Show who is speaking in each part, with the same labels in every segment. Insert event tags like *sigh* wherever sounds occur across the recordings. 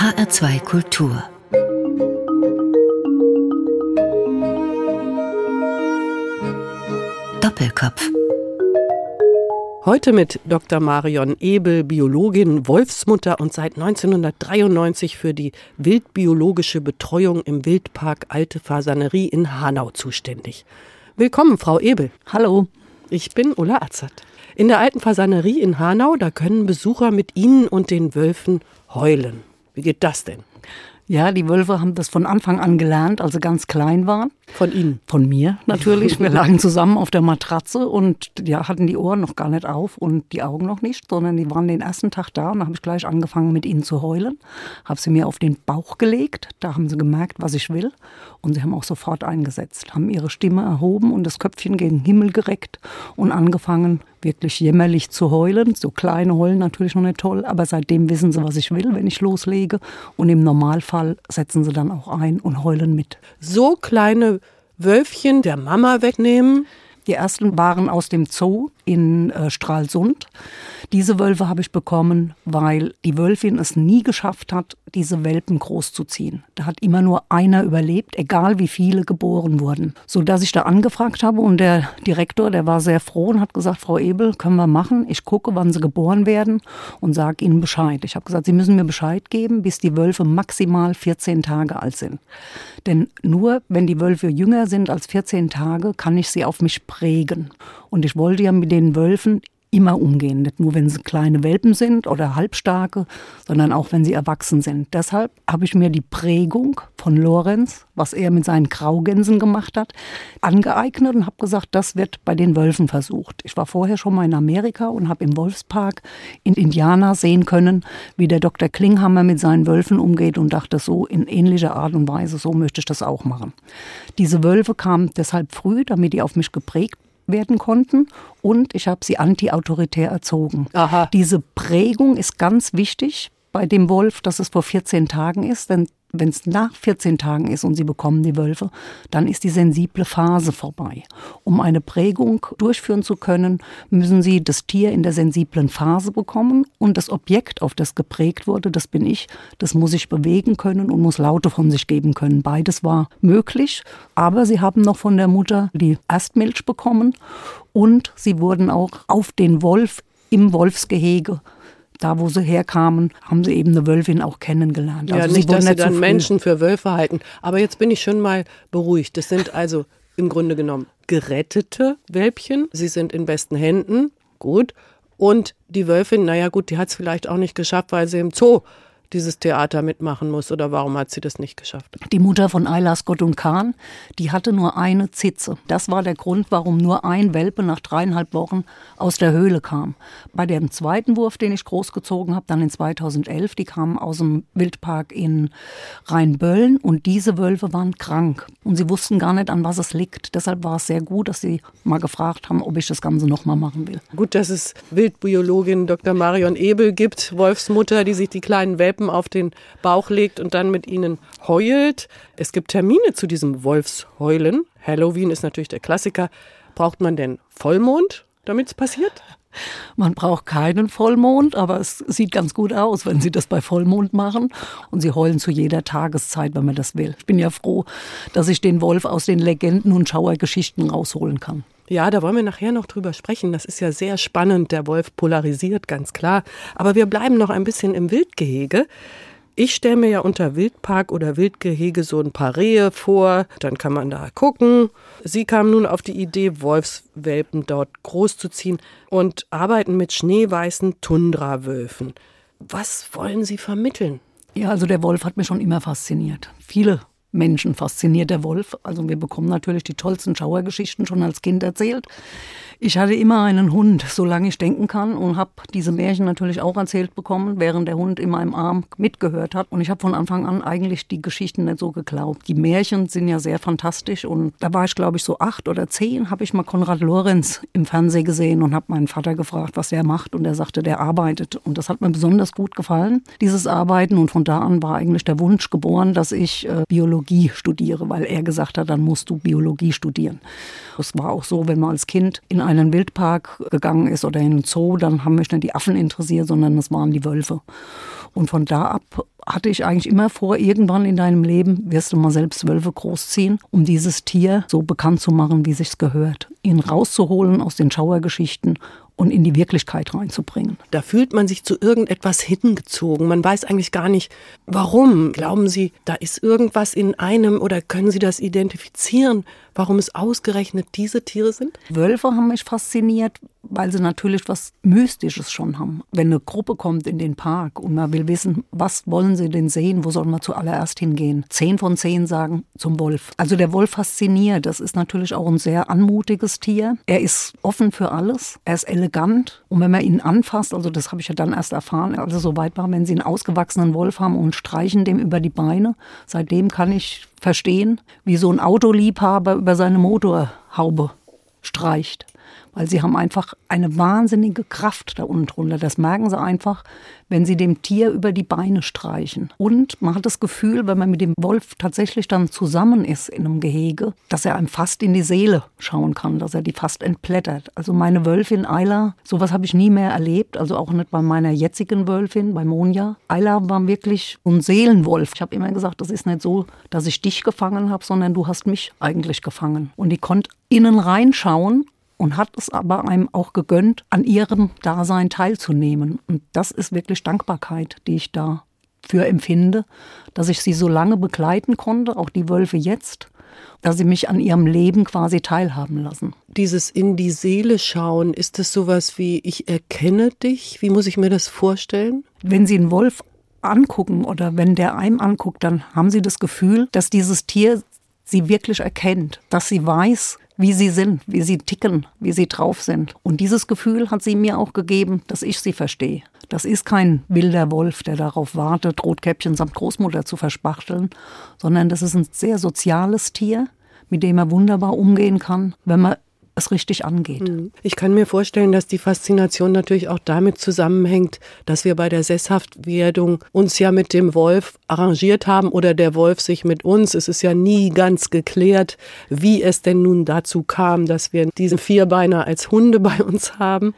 Speaker 1: HR2 Kultur Doppelkopf
Speaker 2: Heute mit Dr. Marion Ebel, Biologin, Wolfsmutter und seit 1993 für die wildbiologische Betreuung im Wildpark Alte Fasanerie in Hanau zuständig. Willkommen, Frau Ebel.
Speaker 3: Hallo.
Speaker 2: Ich bin Ulla Azert. In der Alten Fasanerie in Hanau, da können Besucher mit Ihnen und den Wölfen heulen. Wie geht das denn?
Speaker 3: Ja, die Wölfe haben das von Anfang an gelernt, als sie ganz klein waren.
Speaker 2: Von Ihnen?
Speaker 3: Von mir natürlich. Wir *laughs* lagen zusammen auf der Matratze und ja, hatten die Ohren noch gar nicht auf und die Augen noch nicht, sondern die waren den ersten Tag da und da habe ich gleich angefangen mit ihnen zu heulen. Habe sie mir auf den Bauch gelegt, da haben sie gemerkt, was ich will und sie haben auch sofort eingesetzt, haben ihre Stimme erhoben und das Köpfchen gegen den Himmel gereckt und angefangen wirklich jämmerlich zu heulen. So kleine heulen natürlich noch nicht toll, aber seitdem wissen sie, was ich will, wenn ich loslege. Und im Normalfall setzen sie dann auch ein und heulen mit.
Speaker 2: So kleine Wölfchen der Mama wegnehmen?
Speaker 3: Die ersten waren aus dem Zoo in äh, Stralsund. Diese Wölfe habe ich bekommen, weil die Wölfin es nie geschafft hat, diese Welpen großzuziehen. Da hat immer nur einer überlebt, egal wie viele geboren wurden. So dass ich da angefragt habe und der Direktor, der war sehr froh und hat gesagt, Frau Ebel, können wir machen. Ich gucke, wann sie geboren werden und sage Ihnen Bescheid. Ich habe gesagt, Sie müssen mir Bescheid geben, bis die Wölfe maximal 14 Tage alt sind. Denn nur wenn die Wölfe jünger sind als 14 Tage, kann ich sie auf mich prägen. Und ich wollte ja mit den Wölfen immer umgehen. Nicht nur, wenn sie kleine Welpen sind oder halbstarke, sondern auch, wenn sie erwachsen sind. Deshalb habe ich mir die Prägung von Lorenz, was er mit seinen Graugänsen gemacht hat, angeeignet und habe gesagt, das wird bei den Wölfen versucht. Ich war vorher schon mal in Amerika und habe im Wolfspark in Indiana sehen können, wie der Dr. Klinghammer mit seinen Wölfen umgeht und dachte so in ähnlicher Art und Weise, so möchte ich das auch machen. Diese Wölfe kamen deshalb früh, damit die auf mich geprägt werden konnten und ich habe sie antiautoritär erzogen.
Speaker 2: Aha.
Speaker 3: Diese Prägung ist ganz wichtig bei dem Wolf, dass es vor 14 Tagen ist, denn wenn es nach 14 Tagen ist und sie bekommen die Wölfe, dann ist die sensible Phase vorbei. Um eine Prägung durchführen zu können, müssen sie das Tier in der sensiblen Phase bekommen und das Objekt, auf das geprägt wurde, das bin ich, das muss sich bewegen können und muss Laute von sich geben können. Beides war möglich, aber sie haben noch von der Mutter die Erstmilch bekommen und sie wurden auch auf den Wolf im Wolfsgehege da wo sie herkamen, haben sie eben eine Wölfin auch kennengelernt.
Speaker 2: Ja, also nicht, dass sie dann Menschen für Wölfe halten. Aber jetzt bin ich schon mal beruhigt. Das sind also im Grunde genommen gerettete Welpchen. Sie sind in besten Händen. Gut. Und die Wölfin, naja gut, die hat es vielleicht auch nicht geschafft, weil sie im Zoo dieses Theater mitmachen muss oder warum hat sie das nicht geschafft?
Speaker 3: Die Mutter von Ayla Scott und Kahn, die hatte nur eine Zitze. Das war der Grund, warum nur ein Welpe nach dreieinhalb Wochen aus der Höhle kam. Bei dem zweiten Wurf, den ich großgezogen habe, dann in 2011, die kamen aus dem Wildpark in Rheinböllen und diese Wölfe waren krank und sie wussten gar nicht, an was es liegt. Deshalb war es sehr gut, dass sie mal gefragt haben, ob ich das Ganze nochmal machen will.
Speaker 2: Gut, dass es Wildbiologin Dr. Marion Ebel gibt, Wolfsmutter, die sich die kleinen Welpen Welpen auf den Bauch legt und dann mit ihnen heult. Es gibt Termine zu diesem Wolfsheulen. Halloween ist natürlich der Klassiker. Braucht man denn Vollmond, damit es passiert?
Speaker 3: Man braucht keinen Vollmond, aber es sieht ganz gut aus, wenn Sie das bei Vollmond machen. Und Sie heulen zu jeder Tageszeit, wenn man das will. Ich bin ja froh, dass ich den Wolf aus den Legenden und Schauergeschichten rausholen kann.
Speaker 2: Ja, da wollen wir nachher noch drüber sprechen. Das ist ja sehr spannend. Der Wolf polarisiert, ganz klar. Aber wir bleiben noch ein bisschen im Wildgehege. Ich stelle mir ja unter Wildpark oder Wildgehege so ein paar Rehe vor, dann kann man da gucken. Sie kam nun auf die Idee, Wolfswelpen dort großzuziehen und arbeiten mit schneeweißen Tundrawölfen. Was wollen Sie vermitteln?
Speaker 3: Ja, also der Wolf hat mich schon immer fasziniert. Viele Menschen fasziniert der Wolf. Also wir bekommen natürlich die tollsten Schauergeschichten schon als Kind erzählt. Ich hatte immer einen Hund, solange ich denken kann und habe diese Märchen natürlich auch erzählt bekommen, während der Hund in meinem Arm mitgehört hat. Und ich habe von Anfang an eigentlich die Geschichten nicht so geglaubt. Die Märchen sind ja sehr fantastisch und da war ich glaube ich so acht oder zehn, habe ich mal Konrad Lorenz im Fernsehen gesehen und habe meinen Vater gefragt, was er macht und er sagte, der arbeitet. Und das hat mir besonders gut gefallen, dieses Arbeiten. Und von da an war eigentlich der Wunsch geboren, dass ich äh, Biologie studiere, weil er gesagt hat, dann musst du Biologie studieren. Es war auch so, wenn man als Kind in einen Wildpark gegangen ist oder in einen Zoo, dann haben mich nicht die Affen interessiert, sondern es waren die Wölfe. Und von da ab hatte ich eigentlich immer vor, irgendwann in deinem Leben wirst du mal selbst Wölfe großziehen, um dieses Tier so bekannt zu machen, wie sich's gehört. Ihn rauszuholen aus den Schauergeschichten und in die Wirklichkeit reinzubringen.
Speaker 2: Da fühlt man sich zu irgendetwas hingezogen. Man weiß eigentlich gar nicht, warum. Glauben Sie, da ist irgendwas in einem oder können Sie das identifizieren, warum es ausgerechnet diese Tiere sind?
Speaker 3: Wölfe haben mich fasziniert, weil sie natürlich was Mystisches schon haben. Wenn eine Gruppe kommt in den Park und man will wissen, was wollen sie denn sehen, wo sollen wir zuallererst hingehen? Zehn von zehn sagen zum Wolf. Also der Wolf fasziniert. Das ist natürlich auch ein sehr anmutiges Tier. Er ist offen für alles. Er ist elegant. Und wenn man ihn anfasst, also das habe ich ja dann erst erfahren, also so weit war, wenn sie einen ausgewachsenen Wolf haben und streichen dem über die Beine. Seitdem kann ich verstehen, wie so ein Autoliebhaber über seine Motorhaube streicht weil sie haben einfach eine wahnsinnige Kraft da unten drunter. Das merken sie einfach, wenn sie dem Tier über die Beine streichen. Und man hat das Gefühl, wenn man mit dem Wolf tatsächlich dann zusammen ist in einem Gehege, dass er einem fast in die Seele schauen kann, dass er die fast entblättert. Also meine Wölfin Ayla, sowas habe ich nie mehr erlebt, also auch nicht bei meiner jetzigen Wölfin, bei Monja. Ayla war wirklich ein Seelenwolf. Ich habe immer gesagt, das ist nicht so, dass ich dich gefangen habe, sondern du hast mich eigentlich gefangen. Und die konnte innen reinschauen und hat es aber einem auch gegönnt, an ihrem Dasein teilzunehmen. Und das ist wirklich Dankbarkeit, die ich da für empfinde, dass ich sie so lange begleiten konnte, auch die Wölfe jetzt, dass sie mich an ihrem Leben quasi teilhaben lassen.
Speaker 2: Dieses in die Seele schauen, ist das sowas wie ich erkenne dich? Wie muss ich mir das vorstellen?
Speaker 3: Wenn Sie einen Wolf angucken oder wenn der einem anguckt, dann haben Sie das Gefühl, dass dieses Tier sie wirklich erkennt, dass sie weiß, wie sie sind, wie sie ticken, wie sie drauf sind. Und dieses Gefühl hat sie mir auch gegeben, dass ich sie verstehe. Das ist kein wilder Wolf, der darauf wartet, Rotkäppchen samt Großmutter zu verspachteln, sondern das ist ein sehr soziales Tier, mit dem er wunderbar umgehen kann, wenn man es richtig angeht. Mhm.
Speaker 2: Ich kann mir vorstellen, dass die Faszination natürlich auch damit zusammenhängt, dass wir bei der Sesshaftwerdung uns ja mit dem Wolf arrangiert haben oder der Wolf sich mit uns. Es ist ja nie ganz geklärt, wie es denn nun dazu kam, dass wir diesen Vierbeiner als Hunde bei uns haben.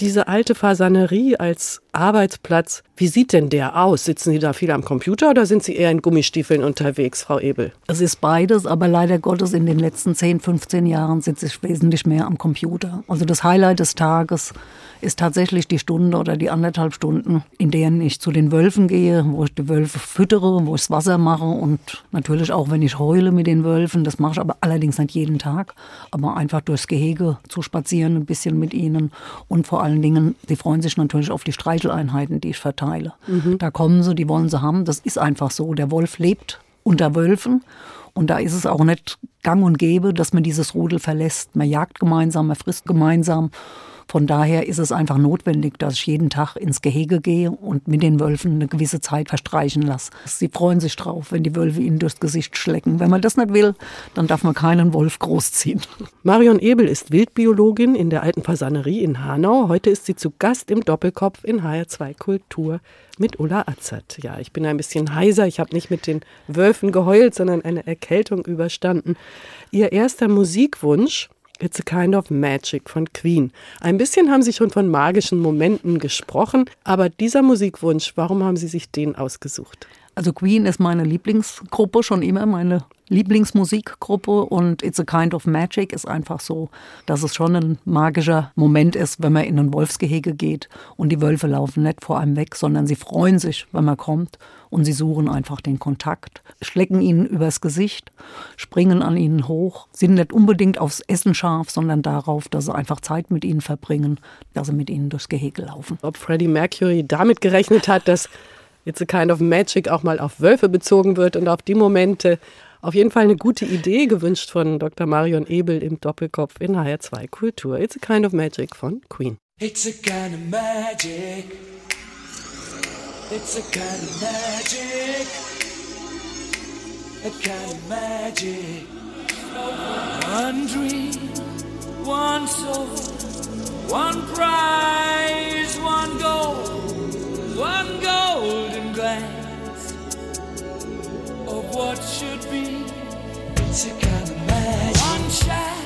Speaker 2: Diese alte Fasanerie als Arbeitsplatz, wie sieht denn der aus? Sitzen Sie da viel am Computer oder sind Sie eher in Gummistiefeln unterwegs, Frau Ebel?
Speaker 3: Es ist beides, aber leider Gottes in den letzten 10, 15 Jahren sitze ich wesentlich mehr am Computer. Also das Highlight des Tages ist tatsächlich die Stunde oder die anderthalb Stunden, in denen ich zu den Wölfen gehe, wo ich die Wölfe füttere, wo ich das Wasser mache und natürlich auch, wenn ich heule mit den Wölfen. Das mache ich aber allerdings nicht jeden Tag, aber einfach durchs Gehege zu spazieren, ein bisschen mit ihnen und vor allen Dingen, sie freuen sich natürlich auf die Streicheleinheiten, die ich verteile. Mhm. Da kommen sie, die wollen sie haben. Das ist einfach so. Der Wolf lebt unter Wölfen und da ist es auch nicht gang und gäbe, dass man dieses Rudel verlässt. Man jagt gemeinsam, man frisst gemeinsam. Von daher ist es einfach notwendig, dass ich jeden Tag ins Gehege gehe und mit den Wölfen eine gewisse Zeit verstreichen lasse. Sie freuen sich drauf, wenn die Wölfe ihnen durchs Gesicht schlecken. Wenn man das nicht will, dann darf man keinen Wolf großziehen. *laughs*
Speaker 2: Marion Ebel ist Wildbiologin in der Alten Fasanerie in Hanau. Heute ist sie zu Gast im Doppelkopf in HR2 Kultur mit Ulla Azert. Ja, ich bin ein bisschen heiser. Ich habe nicht mit den Wölfen geheult, sondern eine Erkältung überstanden. Ihr erster Musikwunsch It's a Kind of Magic von Queen. Ein bisschen haben Sie schon von magischen Momenten gesprochen, aber dieser Musikwunsch, warum haben Sie sich den ausgesucht?
Speaker 3: Also Queen ist meine Lieblingsgruppe schon immer, meine Lieblingsmusikgruppe und It's a Kind of Magic ist einfach so, dass es schon ein magischer Moment ist, wenn man in ein Wolfsgehege geht und die Wölfe laufen nicht vor einem weg, sondern sie freuen sich, wenn man kommt und sie suchen einfach den Kontakt, schlecken ihnen übers Gesicht, springen an ihnen hoch, sind nicht unbedingt aufs Essen scharf, sondern darauf, dass sie einfach Zeit mit ihnen verbringen, dass sie mit ihnen durchs Gehege laufen.
Speaker 2: Ob Freddie Mercury damit gerechnet hat, dass It's a Kind of Magic auch mal auf Wölfe bezogen wird und auf die Momente, auf jeden Fall eine gute Idee gewünscht von Dr. Marion Ebel im Doppelkopf in HR2 Kultur. It's a kind of magic von Queen. It's a kind of magic. It's a kind of magic. A kind of magic. One dream, one soul, one prize, one goal, one golden glance. of what should be. It's a kind of magic. One shot.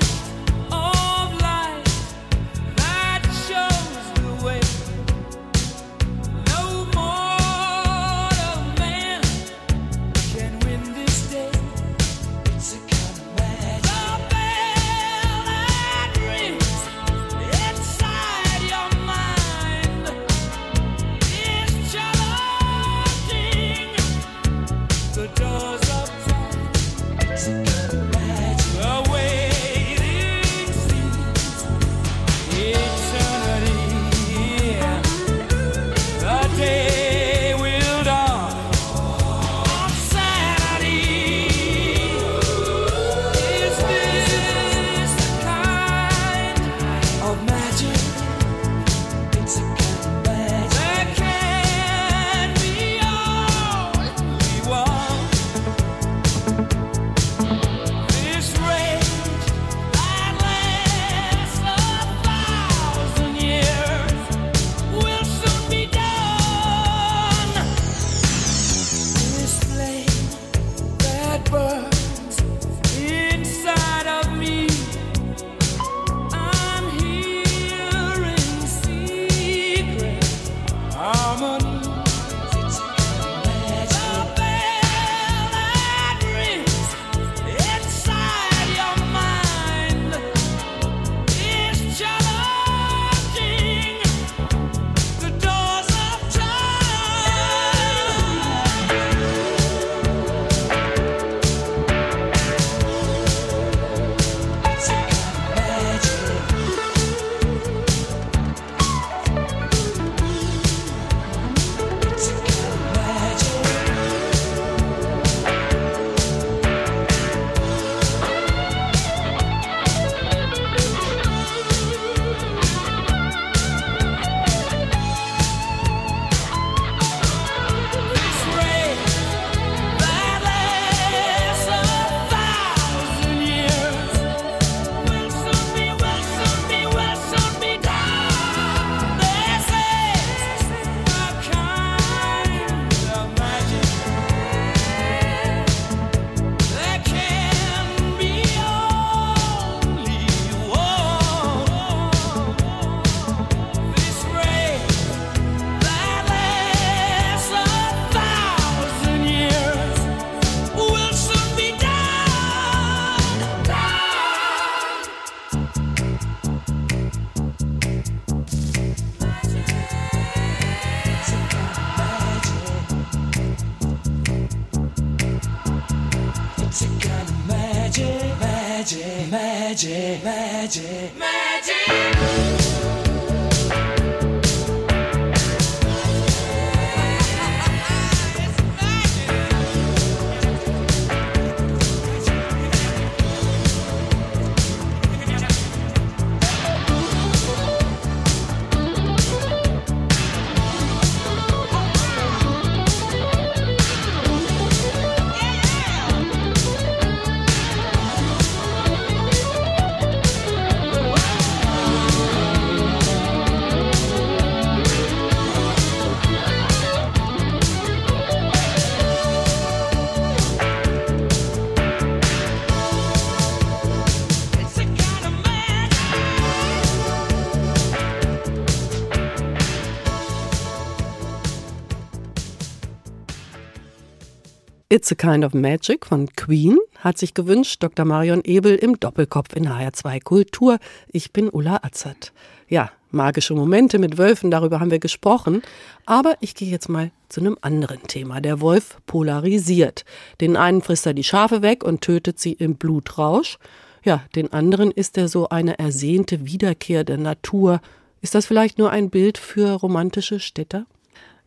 Speaker 2: It's a Kind of Magic von Queen hat sich gewünscht Dr. Marion Ebel im Doppelkopf in HR2 Kultur. Ich bin Ulla Azad. Ja, magische Momente mit Wölfen, darüber haben wir gesprochen. Aber ich gehe jetzt mal zu einem anderen Thema. Der Wolf polarisiert. Den einen frisst er die Schafe weg und tötet sie im Blutrausch. Ja, den anderen ist er so eine ersehnte Wiederkehr der Natur. Ist das vielleicht nur ein Bild für romantische Städter?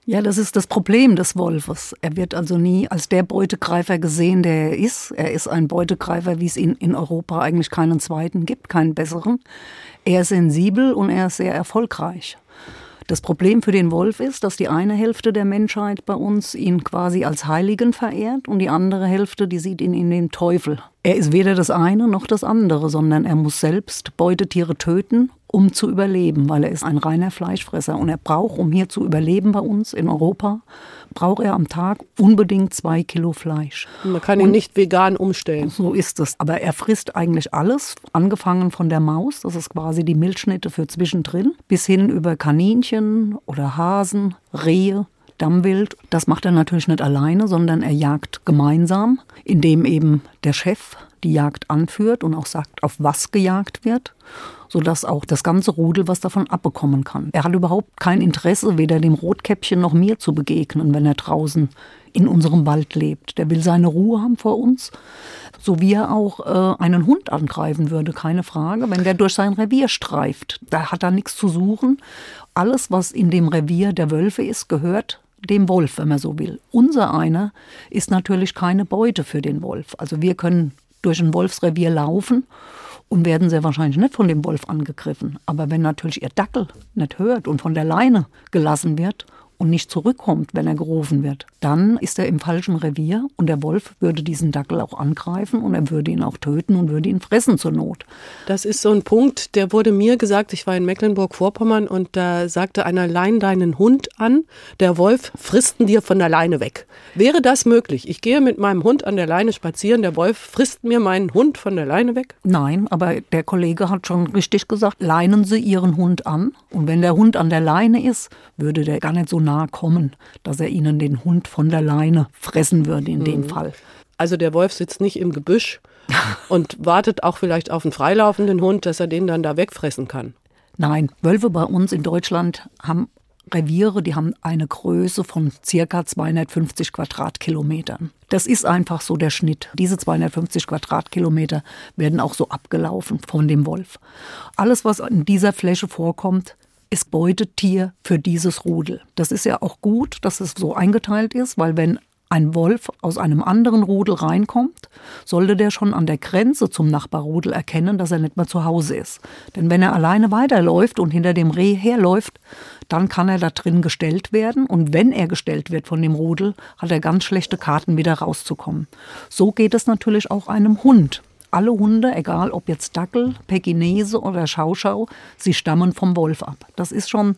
Speaker 3: Ja, das ist das Problem des Wolfes. Er wird also nie als der Beutegreifer gesehen, der er ist. Er ist ein Beutegreifer, wie es ihn in Europa eigentlich keinen zweiten gibt, keinen besseren. Er ist sensibel und er ist sehr erfolgreich. Das Problem für den Wolf ist, dass die eine Hälfte der Menschheit bei uns ihn quasi als Heiligen verehrt und die andere Hälfte, die sieht ihn in dem Teufel. Er ist weder das eine noch das andere, sondern er muss selbst Beutetiere töten, um zu überleben, weil er ist ein reiner Fleischfresser und er braucht, um hier zu überleben bei uns in Europa, braucht er am Tag unbedingt zwei Kilo Fleisch.
Speaker 2: Man kann ihn und nicht vegan umstellen.
Speaker 3: So ist es. Aber er frisst eigentlich alles, angefangen von der Maus, das ist quasi die Milchschnitte für zwischendrin, bis hin über Kaninchen oder Hasen, Rehe, Dammwild. Das macht er natürlich nicht alleine, sondern er jagt gemeinsam, indem eben der Chef die Jagd anführt und auch sagt, auf was gejagt wird sodass auch das ganze Rudel was davon abbekommen kann. Er hat überhaupt kein Interesse, weder dem Rotkäppchen noch mir zu begegnen, wenn er draußen in unserem Wald lebt. Der will seine Ruhe haben vor uns, so wie er auch äh, einen Hund angreifen würde, keine Frage, wenn der durch sein Revier streift. Da hat er nichts zu suchen. Alles, was in dem Revier der Wölfe ist, gehört dem Wolf, wenn man so will. Unser einer ist natürlich keine Beute für den Wolf. Also wir können durch ein Wolfsrevier laufen und werden sehr wahrscheinlich nicht von dem Wolf angegriffen. Aber wenn natürlich ihr Dackel nicht hört und von der Leine gelassen wird und nicht zurückkommt, wenn er gerufen wird, dann ist er im falschen Revier und der Wolf würde diesen Dackel auch angreifen und er würde ihn auch töten und würde ihn fressen zur Not.
Speaker 2: Das ist so ein Punkt, der wurde mir gesagt, ich war in Mecklenburg-Vorpommern und da sagte einer, lein deinen Hund an, der Wolf frisst ihn dir von der Leine weg. Wäre das möglich? Ich gehe mit meinem Hund an der Leine spazieren, der Wolf frisst mir meinen Hund von der Leine weg?
Speaker 3: Nein, aber der Kollege hat schon richtig gesagt, leinen Sie Ihren Hund an und wenn der Hund an der Leine ist, würde der gar nicht so nahe kommen, dass er ihnen den Hund von der Leine fressen würde in dem Fall.
Speaker 2: Also der Wolf sitzt nicht im Gebüsch *laughs* und wartet auch vielleicht auf einen freilaufenden Hund, dass er den dann da wegfressen kann.
Speaker 3: Nein, Wölfe bei uns in Deutschland haben Reviere, die haben eine Größe von circa 250 Quadratkilometern. Das ist einfach so der Schnitt. Diese 250 Quadratkilometer werden auch so abgelaufen von dem Wolf. Alles, was in dieser Fläche vorkommt, ist Beutetier für dieses Rudel. Das ist ja auch gut, dass es so eingeteilt ist, weil wenn ein Wolf aus einem anderen Rudel reinkommt, sollte der schon an der Grenze zum Nachbarrudel erkennen, dass er nicht mehr zu Hause ist. Denn wenn er alleine weiterläuft und hinter dem Reh herläuft, dann kann er da drin gestellt werden. Und wenn er gestellt wird von dem Rudel, hat er ganz schlechte Karten, wieder rauszukommen. So geht es natürlich auch einem Hund. Alle Hunde, egal ob jetzt Dackel, Pekinese oder Schauschau, sie stammen vom Wolf ab. Das ist schon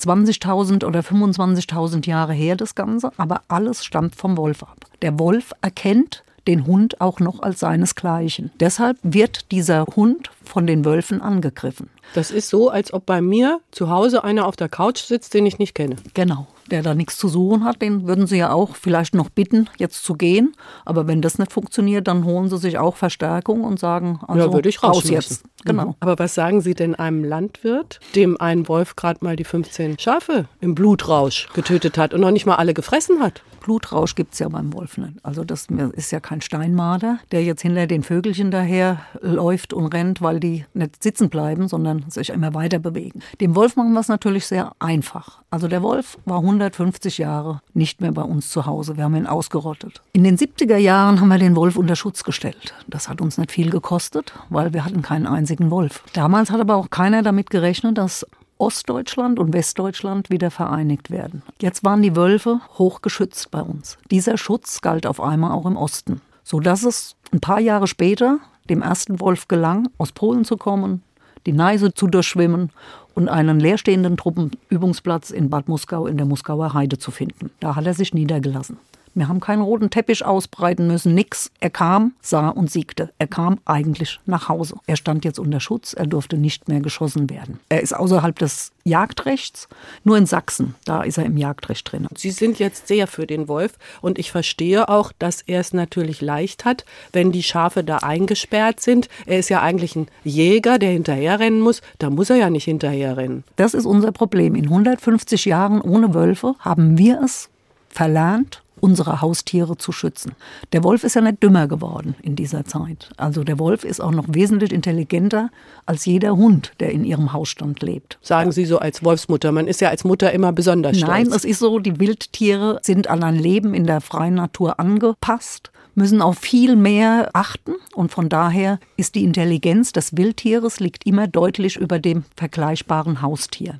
Speaker 3: 20.000 oder 25.000 Jahre her, das Ganze, aber alles stammt vom Wolf ab. Der Wolf erkennt den Hund auch noch als seinesgleichen. Deshalb wird dieser Hund von den Wölfen angegriffen.
Speaker 2: Das ist so, als ob bei mir zu Hause einer auf der Couch sitzt, den ich nicht kenne.
Speaker 3: Genau der da nichts zu suchen hat, den würden sie ja auch vielleicht noch bitten, jetzt zu gehen. Aber wenn das nicht funktioniert, dann holen sie sich auch Verstärkung und sagen, also
Speaker 2: ja, würde ich raus jetzt.
Speaker 3: Genau.
Speaker 2: Mhm. Aber was sagen Sie denn einem Landwirt, dem ein Wolf gerade mal die 15 Schafe im Blutrausch getötet hat und noch nicht mal alle gefressen hat?
Speaker 3: Blutrausch gibt es ja beim Wolf nicht. Also das ist ja kein Steinmarder, der jetzt hinter den Vögelchen daher läuft und rennt, weil die nicht sitzen bleiben, sondern sich immer weiter bewegen. Dem Wolf machen wir es natürlich sehr einfach. Also der Wolf war 150 Jahre nicht mehr bei uns zu Hause. Wir haben ihn ausgerottet. In den 70er Jahren haben wir den Wolf unter Schutz gestellt. Das hat uns nicht viel gekostet, weil wir hatten keinen einzigen Wolf. Damals hat aber auch keiner damit gerechnet, dass Ostdeutschland und Westdeutschland wieder vereinigt werden. Jetzt waren die Wölfe hochgeschützt bei uns. Dieser Schutz galt auf einmal auch im Osten, sodass es ein paar Jahre später dem ersten Wolf gelang, aus Polen zu kommen, die Neise zu durchschwimmen und einen leerstehenden Truppenübungsplatz in Bad Muskau in der Muskauer Heide zu finden. Da hat er sich niedergelassen. Wir haben keinen roten Teppich ausbreiten müssen, nix. Er kam, sah und siegte. Er kam eigentlich nach Hause. Er stand jetzt unter Schutz, er durfte nicht mehr geschossen werden. Er ist außerhalb des Jagdrechts, nur in Sachsen, da ist er im Jagdrecht drin.
Speaker 2: Sie sind jetzt sehr für den Wolf und ich verstehe auch, dass er es natürlich leicht hat, wenn die Schafe da eingesperrt sind. Er ist ja eigentlich ein Jäger, der hinterherrennen muss. Da muss er ja nicht hinterherrennen.
Speaker 3: Das ist unser Problem. In 150 Jahren ohne Wölfe haben wir es verlernt, unsere Haustiere zu schützen. Der Wolf ist ja nicht dümmer geworden in dieser Zeit. Also der Wolf ist auch noch wesentlich intelligenter als jeder Hund, der in ihrem Hausstand lebt.
Speaker 2: Sagen Sie so als Wolfsmutter, man ist ja als Mutter immer besonders stolz.
Speaker 3: Nein, es ist so, die Wildtiere sind an ein Leben in der freien Natur angepasst müssen auf viel mehr achten und von daher ist die Intelligenz des Wildtieres liegt immer deutlich über dem vergleichbaren Haustier.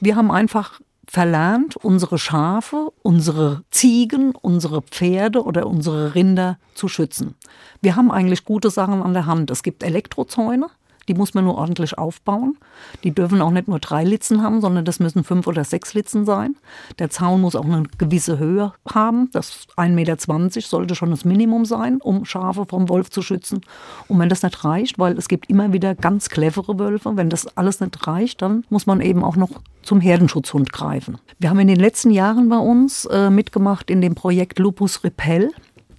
Speaker 3: Wir haben einfach verlernt, unsere Schafe, unsere Ziegen, unsere Pferde oder unsere Rinder zu schützen. Wir haben eigentlich gute Sachen an der Hand. Es gibt Elektrozäune, die muss man nur ordentlich aufbauen. Die dürfen auch nicht nur drei Litzen haben, sondern das müssen fünf oder sechs Litzen sein. Der Zaun muss auch eine gewisse Höhe haben. Das 1,20 Meter sollte schon das Minimum sein, um Schafe vom Wolf zu schützen. Und wenn das nicht reicht, weil es gibt immer wieder ganz clevere Wölfe, wenn das alles nicht reicht, dann muss man eben auch noch zum Herdenschutzhund greifen. Wir haben in den letzten Jahren bei uns äh, mitgemacht in dem Projekt Lupus Repel.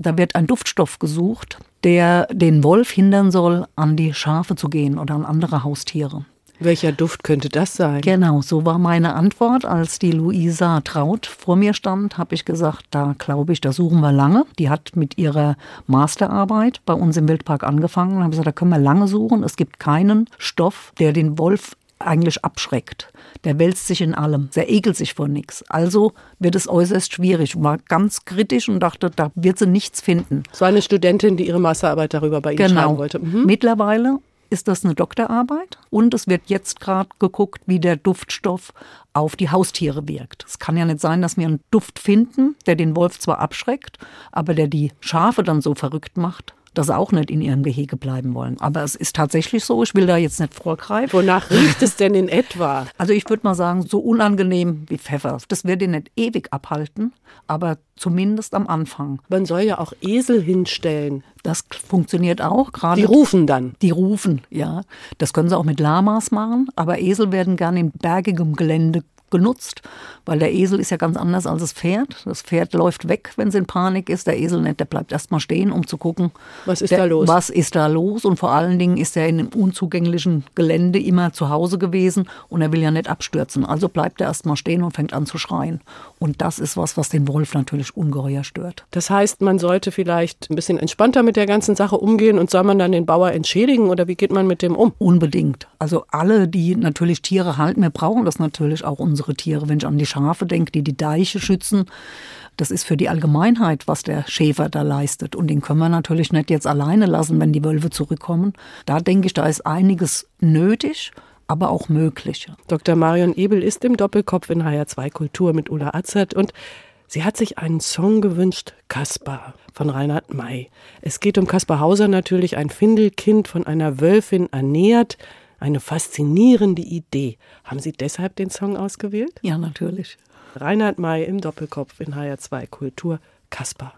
Speaker 3: Da wird ein Duftstoff gesucht, der den Wolf hindern soll, an die Schafe zu gehen oder an andere Haustiere.
Speaker 2: Welcher Duft könnte das sein?
Speaker 3: Genau, so war meine Antwort. Als die Luisa Traut vor mir stand, habe ich gesagt, da glaube ich, da suchen wir lange. Die hat mit ihrer Masterarbeit bei uns im Wildpark angefangen. Da habe ich gesagt, da können wir lange suchen. Es gibt keinen Stoff, der den Wolf eigentlich abschreckt. Der wälzt sich in allem, der ekelt sich vor nichts. Also wird es äußerst schwierig. War ganz kritisch und dachte, da wird sie nichts finden.
Speaker 2: War eine Studentin, die ihre Masterarbeit darüber bei Ihnen
Speaker 3: genau.
Speaker 2: schreiben wollte.
Speaker 3: Mhm. Mittlerweile ist das eine Doktorarbeit und es wird jetzt gerade geguckt, wie der Duftstoff auf die Haustiere wirkt. Es kann ja nicht sein, dass wir einen Duft finden, der den Wolf zwar abschreckt, aber der die Schafe dann so verrückt macht, dass sie auch nicht in ihrem Gehege bleiben wollen. Aber es ist tatsächlich so, ich will da jetzt nicht vorgreifen.
Speaker 2: Wonach riecht es denn in etwa?
Speaker 3: Also ich würde mal sagen, so unangenehm wie Pfeffer. Das wird ihn nicht ewig abhalten, aber zumindest am Anfang.
Speaker 2: Man soll ja auch Esel hinstellen.
Speaker 3: Das funktioniert auch. Gerade
Speaker 2: die rufen dann.
Speaker 3: Die rufen, ja. Das können sie auch mit Lamas machen, aber Esel werden gerne in bergigem Gelände genutzt, weil der Esel ist ja ganz anders als das Pferd. Das Pferd läuft weg, wenn es in Panik ist. Der Esel nicht, der bleibt erstmal stehen, um zu gucken,
Speaker 2: was ist
Speaker 3: der,
Speaker 2: da los?
Speaker 3: Was ist da los? Und vor allen Dingen ist er in einem unzugänglichen Gelände immer zu Hause gewesen und er will ja nicht abstürzen. Also bleibt er erstmal stehen und fängt an zu schreien. Und das ist was, was den Wolf natürlich ungeheuer stört.
Speaker 2: Das heißt, man sollte vielleicht ein bisschen entspannter mit der ganzen Sache umgehen und soll man dann den Bauer entschädigen oder wie geht man mit dem um?
Speaker 3: Unbedingt. Also alle, die natürlich Tiere halten, wir brauchen das natürlich auch unsere Tiere. Wenn ich an die Schafe denke, die die Deiche schützen, das ist für die Allgemeinheit, was der Schäfer da leistet. Und den können wir natürlich nicht jetzt alleine lassen, wenn die Wölfe zurückkommen. Da denke ich, da ist einiges nötig aber auch möglich.
Speaker 2: Dr. Marion Ebel ist im Doppelkopf in HR2 Kultur mit Ulla Azert und sie hat sich einen Song gewünscht, Kaspar von Reinhard May. Es geht um Kaspar Hauser natürlich, ein Findelkind von einer Wölfin ernährt. Eine faszinierende Idee. Haben Sie deshalb den Song ausgewählt?
Speaker 3: Ja, natürlich.
Speaker 2: Reinhard May im Doppelkopf in HR2 Kultur, Kaspar.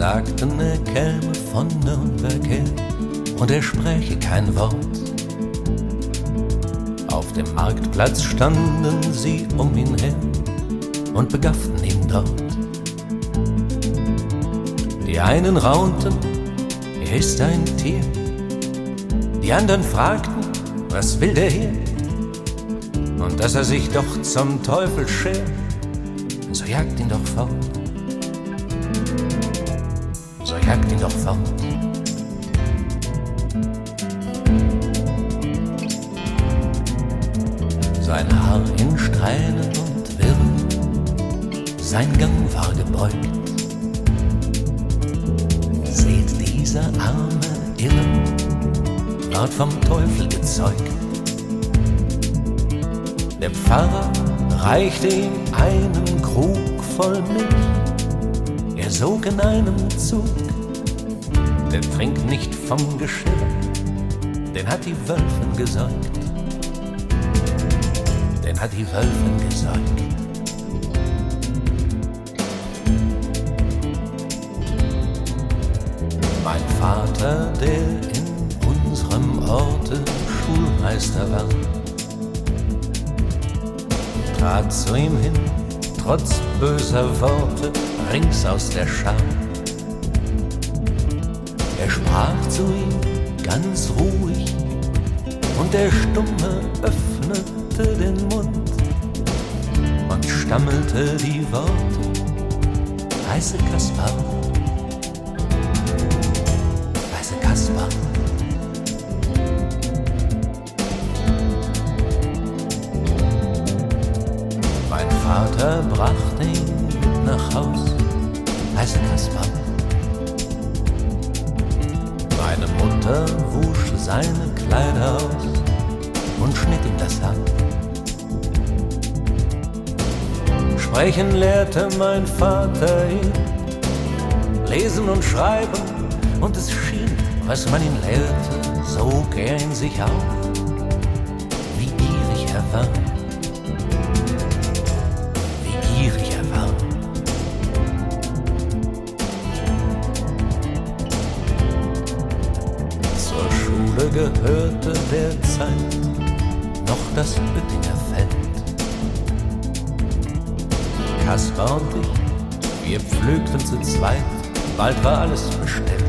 Speaker 4: Sagten, er käme von Nürnberg her und er spräche kein Wort. Auf dem Marktplatz standen sie um ihn her und begafften ihn dort. Die einen raunten, er ist ein Tier. Die anderen fragten, was will der hier? Und dass er sich doch zum Teufel schert, so jagt ihn doch fort. Jagt ihn doch fort. Sein Haar in Strähnen und Wirren, sein Gang war gebeugt. Seht, dieser arme Irren ward vom Teufel gezeugt. Der Pfarrer reichte ihm einen Krug voll Milch, er sog in einem Zug der trinkt nicht vom Geschirr, den hat die Wölfen gesäugt. Den hat die Wölfen gesäugt. Mein Vater, der in unserem Orte Schulmeister war, trat zu ihm hin, trotz böser Worte, rings aus der Schar zu ihm ganz ruhig. Und der Stumme öffnete den Mund. Und stammelte die Worte, heiße Kaspar, Mutter wusch seine Kleider aus und schnitt ihm das Haar. Sprechen lehrte mein Vater ihn, lesen und schreiben, und es schien, was man ihn lehrte, sog er in sich auf, der Zeit noch das Oettinger Feld. Kaspar und ich, wir pflügten zu zweit, bald war alles bestellt.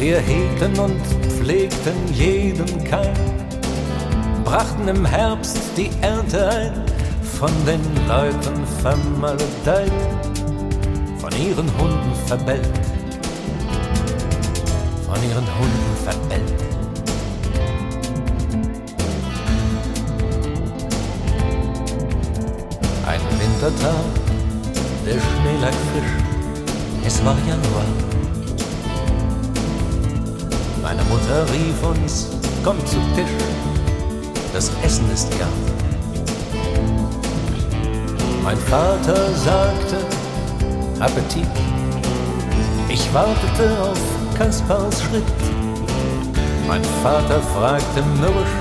Speaker 4: Wir hegten und pflegten jeden Keim, brachten im Herbst die Ernte ein, von den Leuten vermaledeit, von ihren Hunden verbellt von ihren Hunden verbellt. Ein Wintertag, der Schnee lag frisch, es war Januar. Meine Mutter rief uns, kommt zu Tisch, das Essen ist ja. Mein Vater sagte, Appetit. Ich wartete auf Kaspars Schritt. Mein Vater fragte mürrisch,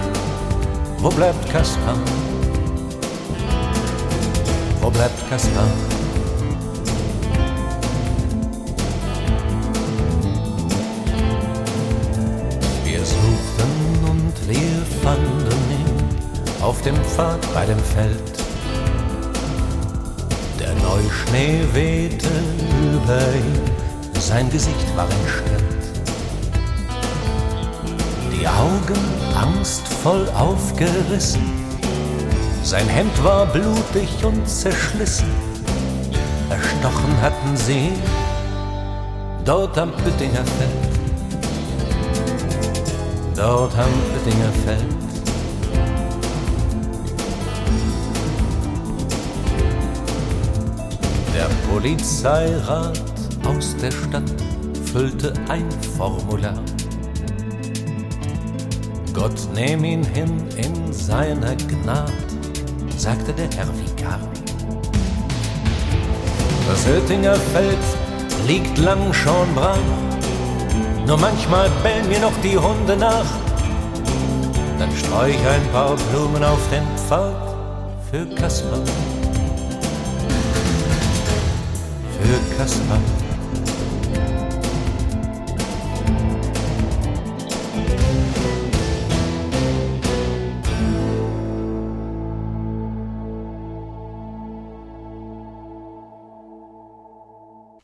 Speaker 4: wo bleibt Kaspar? Wo bleibt Kaspar? Wir suchten und wir fanden ihn auf dem Pfad bei dem Feld. Der Neuschnee wehte über ihn, sein Gesicht war entstellt. Die Augen angstvoll aufgerissen, sein Hemd war blutig und zerschlissen. Erstochen hatten sie dort am Oettinger Feld. Dort am Oettinger Feld. Der Polizeirat aus der Stadt füllte ein Formular. Gott nehm ihn hin in seiner Gnad, sagte der Herr Vikar. Das Oettinger Feld liegt lang schon brach, nur manchmal bellen mir noch die Hunde nach. Dann streu ich ein paar Blumen auf den Pfad für Kaspar. Für Kaspar.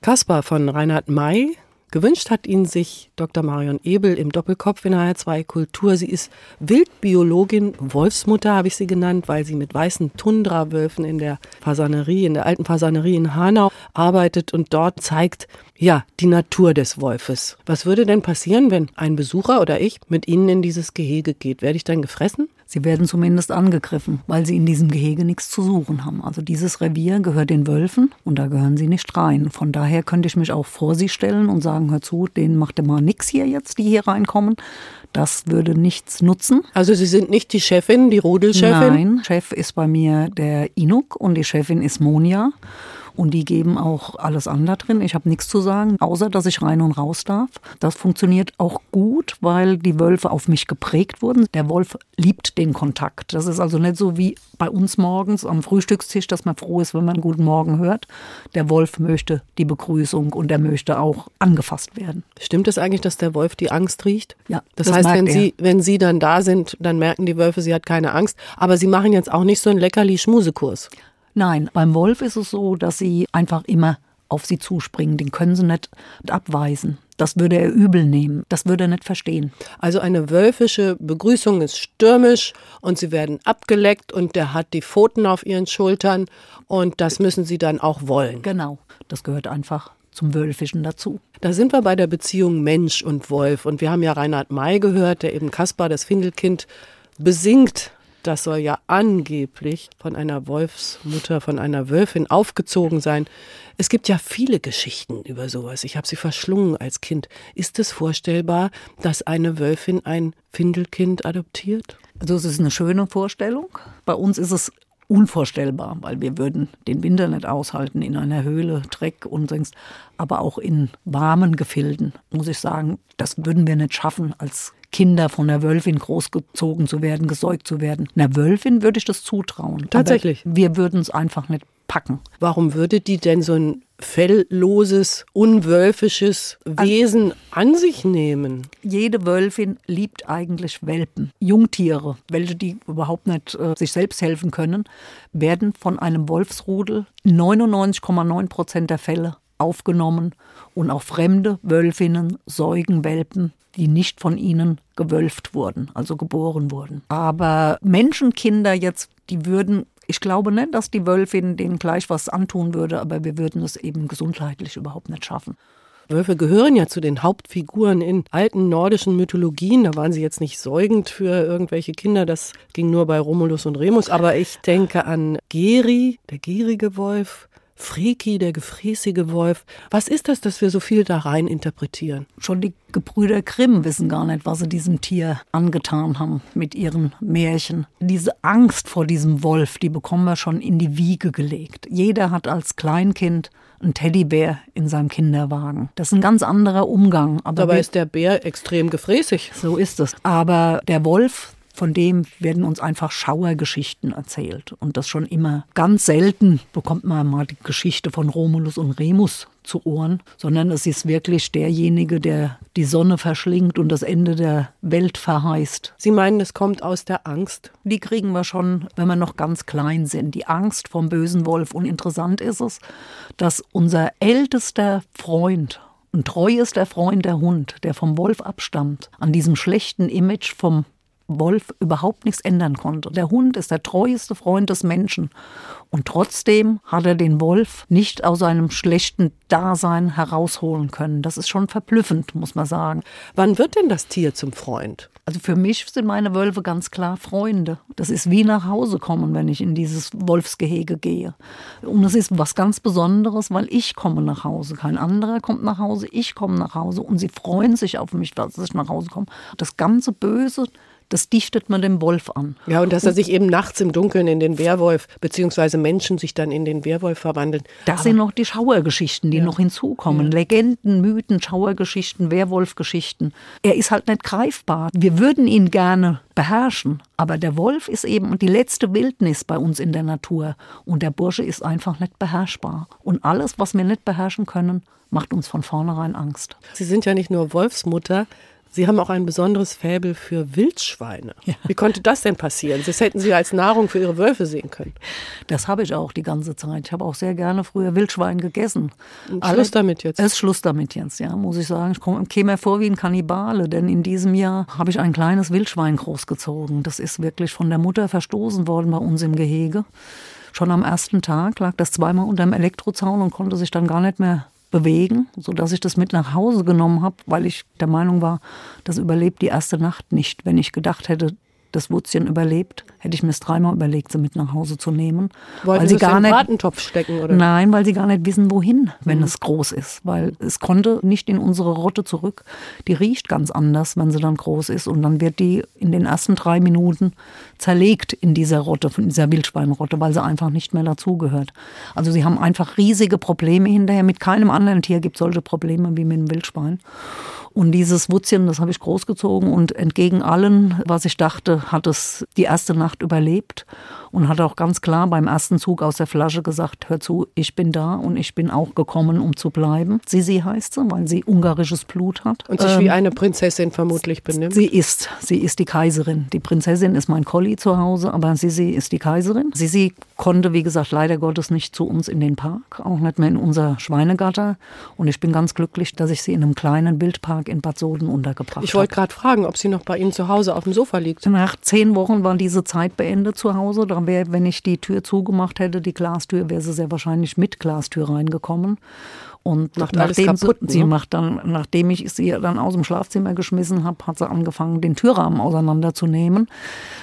Speaker 2: Kaspar von Reinhard May. Gewünscht hat ihn sich Dr. Marion Ebel im Doppelkopf in HR2 Kultur. Sie ist Wildbiologin, Wolfsmutter habe ich sie genannt, weil sie mit weißen Tundrawölfen in der Fasanerie, in der alten Fasanerie in Hanau arbeitet und dort zeigt, ja, die Natur des Wolfes. Was würde denn passieren, wenn ein Besucher oder ich mit Ihnen in dieses Gehege geht? Werde ich dann gefressen?
Speaker 3: Sie werden zumindest angegriffen, weil sie in diesem Gehege nichts zu suchen haben. Also dieses Revier gehört den Wölfen und da gehören sie nicht rein. Von daher könnte ich mich auch vor sie stellen und sagen, hör zu, denen macht immer nichts hier jetzt, die hier reinkommen. Das würde nichts nutzen.
Speaker 2: Also Sie sind nicht die Chefin, die Rudelchefin?
Speaker 3: Nein, Chef ist bei mir der Inuk und die Chefin ist Monja. Und die geben auch alles an da drin. Ich habe nichts zu sagen, außer dass ich rein und raus darf. Das funktioniert auch gut, weil die Wölfe auf mich geprägt wurden. Der Wolf liebt den Kontakt. Das ist also nicht so wie bei uns morgens am Frühstückstisch, dass man froh ist, wenn man Guten Morgen hört. Der Wolf möchte die Begrüßung und er möchte auch angefasst werden.
Speaker 2: Stimmt es eigentlich, dass der Wolf die Angst riecht?
Speaker 3: Ja,
Speaker 2: Das,
Speaker 3: das
Speaker 2: heißt, wenn
Speaker 3: er.
Speaker 2: Sie, wenn Sie dann da sind, dann merken die Wölfe, sie hat keine Angst. Aber Sie machen jetzt auch nicht so einen Leckerli-Schmusekurs.
Speaker 3: Nein, beim Wolf ist es so, dass sie einfach immer auf sie zuspringen. Den können sie nicht abweisen. Das würde er übel nehmen. Das würde er nicht verstehen.
Speaker 2: Also eine wölfische Begrüßung ist stürmisch und sie werden abgeleckt und der hat die Pfoten auf ihren Schultern und das müssen sie dann auch wollen.
Speaker 3: Genau. Das gehört einfach zum Wölfischen dazu.
Speaker 2: Da sind wir bei der Beziehung Mensch und Wolf und wir haben ja Reinhard May gehört, der eben Kaspar, das Findelkind, besingt. Das soll ja angeblich von einer Wolfsmutter, von einer Wölfin aufgezogen sein. Es gibt ja viele Geschichten über sowas. Ich habe sie verschlungen als Kind. Ist es vorstellbar, dass eine Wölfin ein Findelkind adoptiert?
Speaker 3: Also es ist eine schöne Vorstellung. Bei uns ist es unvorstellbar, weil wir würden den Winter nicht aushalten in einer Höhle, Dreck und sonst, aber auch in warmen Gefilden, muss ich sagen, das würden wir nicht schaffen, als Kinder von der Wölfin großgezogen zu werden, gesäugt zu werden. Einer Wölfin würde ich das zutrauen.
Speaker 2: Tatsächlich?
Speaker 3: Wir würden es einfach nicht packen.
Speaker 2: Warum würde die denn so ein fellloses, unwölfisches Wesen an sich nehmen?
Speaker 3: Jede Wölfin liebt eigentlich Welpen. Jungtiere, welche die überhaupt nicht äh, sich selbst helfen können, werden von einem Wolfsrudel 99,9 Prozent der Fälle aufgenommen und auch fremde Wölfinnen säugen Welpen, die nicht von ihnen gewölft wurden, also geboren wurden. Aber Menschenkinder jetzt, die würden ich glaube nicht, dass die Wölfin denen gleich was antun würde, aber wir würden es eben gesundheitlich überhaupt nicht schaffen.
Speaker 2: Wölfe gehören ja zu den Hauptfiguren in alten nordischen Mythologien. Da waren sie jetzt nicht säugend für irgendwelche Kinder. Das ging nur bei Romulus und Remus. Aber ich denke an Geri, der gierige Wolf, Freki, der gefräßige Wolf. Was ist das, dass wir so viel da rein interpretieren?
Speaker 3: Schon die Gebrüder Grimm wissen gar nicht, was sie diesem Tier angetan haben mit ihren Märchen. Diese Angst vor diesem Wolf, die bekommen wir schon in die Wiege gelegt. Jeder hat als Kleinkind einen Teddybär in seinem Kinderwagen. Das ist ein ganz anderer Umgang.
Speaker 2: Aber Dabei ist der Bär extrem gefräßig.
Speaker 3: So ist es. Aber der Wolf von dem werden uns einfach Schauergeschichten erzählt. Und das schon immer. Ganz selten bekommt man mal die Geschichte von Romulus und Remus zu Ohren, sondern es ist wirklich derjenige, der die Sonne verschlingt und das Ende der Welt verheißt.
Speaker 2: Sie meinen, es kommt aus der Angst?
Speaker 3: Die kriegen wir schon, wenn wir noch ganz klein sind. Die Angst vom bösen Wolf. Und interessant ist es, dass unser ältester Freund ein treuester Freund der Hund, der vom Wolf abstammt, an diesem schlechten Image vom Wolf überhaupt nichts ändern konnte. Der Hund ist der treueste Freund des Menschen. Und trotzdem hat er den Wolf nicht aus seinem schlechten Dasein herausholen können. Das ist schon verblüffend, muss man sagen.
Speaker 2: Wann wird denn das Tier zum Freund?
Speaker 3: Also für mich sind meine Wölfe ganz klar Freunde. Das ist wie nach Hause kommen, wenn ich in dieses Wolfsgehege gehe. Und es ist was ganz Besonderes, weil ich komme nach Hause. Kein anderer kommt nach Hause, ich komme nach Hause und sie freuen sich auf mich, dass ich nach Hause komme. Das ganze Böse, das dichtet man dem Wolf an.
Speaker 2: Ja, und dass er sich eben nachts im Dunkeln in den Werwolf, beziehungsweise Menschen sich dann in den Werwolf verwandeln.
Speaker 3: Das Aber sind noch die Schauergeschichten, die ja. noch hinzukommen. Ja. Legenden, Mythen, Schauergeschichten, Werwolfgeschichten. Er ist halt nicht greifbar. Wir würden ihn gerne beherrschen. Aber der Wolf ist eben die letzte Wildnis bei uns in der Natur. Und der Bursche ist einfach nicht beherrschbar. Und alles, was wir nicht beherrschen können, macht uns von vornherein Angst.
Speaker 2: Sie sind ja nicht nur Wolfsmutter, Sie haben auch ein besonderes Faible für Wildschweine. Ja. Wie konnte das denn passieren? Das hätten Sie als Nahrung für Ihre Wölfe sehen können.
Speaker 3: Das habe ich auch die ganze Zeit. Ich habe auch sehr gerne früher Wildschwein gegessen.
Speaker 2: Und Schluss damit jetzt?
Speaker 3: Es ist Schluss damit jetzt, ja, muss ich sagen. Ich käme mir vor wie ein Kannibale, denn in diesem Jahr habe ich ein kleines Wildschwein großgezogen. Das ist wirklich von der Mutter verstoßen worden bei uns im Gehege. Schon am ersten Tag lag das zweimal unter dem Elektrozaun und konnte sich dann gar nicht mehr bewegen, sodass ich das mit nach Hause genommen habe, weil ich der Meinung war, das überlebt die erste Nacht nicht. Wenn ich gedacht hätte, das Wutzchen überlebt, hätte ich mir es dreimal überlegt, sie mit nach Hause zu nehmen.
Speaker 2: Wollten weil sie gar in den Bratentopf stecken, oder?
Speaker 3: Nein, weil sie gar nicht wissen, wohin, wenn mhm. es groß ist. Weil es konnte nicht in unsere Rotte zurück. Die riecht ganz anders, wenn sie dann groß ist. Und dann wird die in den ersten drei Minuten zerlegt in dieser Rotte, in dieser Wildschweinrotte, weil sie einfach nicht mehr dazugehört. Also sie haben einfach riesige Probleme hinterher. Mit keinem anderen Tier gibt es solche Probleme wie mit dem Wildschwein. Und dieses Wutzchen, das habe ich großgezogen und entgegen allen, was ich dachte, hat es die erste Nacht überlebt und hat auch ganz klar beim ersten Zug aus der Flasche gesagt, hör zu, ich bin da und ich bin auch gekommen, um zu bleiben. Sisi heißt sie, weil sie ungarisches Blut hat.
Speaker 2: Und sich ähm, wie eine Prinzessin vermutlich benimmt.
Speaker 3: Sie ist, sie ist die Kaiserin. Die Prinzessin ist mein Collie zu Hause, aber Sisi ist die Kaiserin. Sisi konnte, wie gesagt, leider Gottes nicht zu uns in den Park, auch nicht mehr in unser Schweinegatter. Und ich bin ganz glücklich, dass ich sie in einem kleinen Wildpark in Bad Soden untergebracht habe.
Speaker 2: Ich wollte gerade fragen, ob sie noch bei Ihnen zu Hause auf dem Sofa liegt.
Speaker 3: Nach zehn Wochen war diese Zeit beendet zu Hause. Da wäre, wenn ich die Tür zugemacht hätte, die Glastür, wäre sie sehr wahrscheinlich mit Glastür reingekommen. Und macht nachdem kaputt, sie, ne? macht dann, nachdem ich sie dann aus dem Schlafzimmer geschmissen habe, hat sie angefangen, den Türrahmen auseinanderzunehmen.